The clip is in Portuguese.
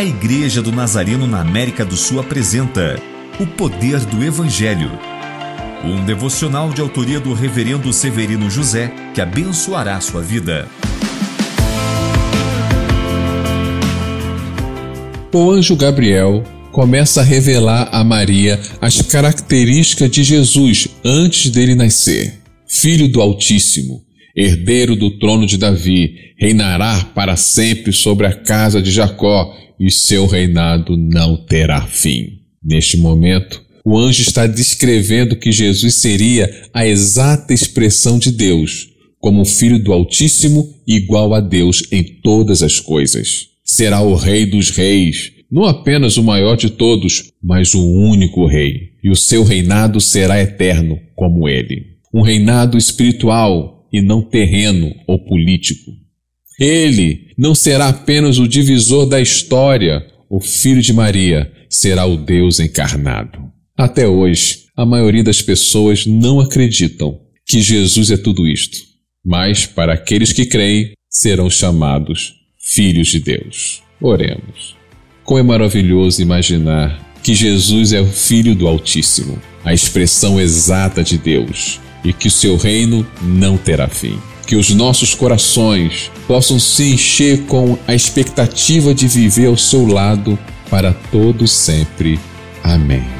A Igreja do Nazareno na América do Sul apresenta O Poder do Evangelho. Um devocional de autoria do Reverendo Severino José que abençoará sua vida. O anjo Gabriel começa a revelar a Maria as características de Jesus antes dele nascer. Filho do Altíssimo, herdeiro do trono de Davi, reinará para sempre sobre a casa de Jacó e seu reinado não terá fim. Neste momento, o anjo está descrevendo que Jesus seria a exata expressão de Deus, como filho do Altíssimo, igual a Deus em todas as coisas. Será o Rei dos Reis, não apenas o maior de todos, mas o único Rei, e o seu reinado será eterno como ele. Um reinado espiritual, e não terreno ou político. Ele não será apenas o divisor da história, o filho de Maria, será o Deus encarnado. Até hoje, a maioria das pessoas não acreditam que Jesus é tudo isto, mas para aqueles que creem, serão chamados filhos de Deus. Oremos. Como é maravilhoso imaginar que Jesus é o Filho do Altíssimo, a expressão exata de Deus e que o seu reino não terá fim. Que os nossos corações possam se encher com a expectativa de viver ao seu lado para todo sempre. Amém.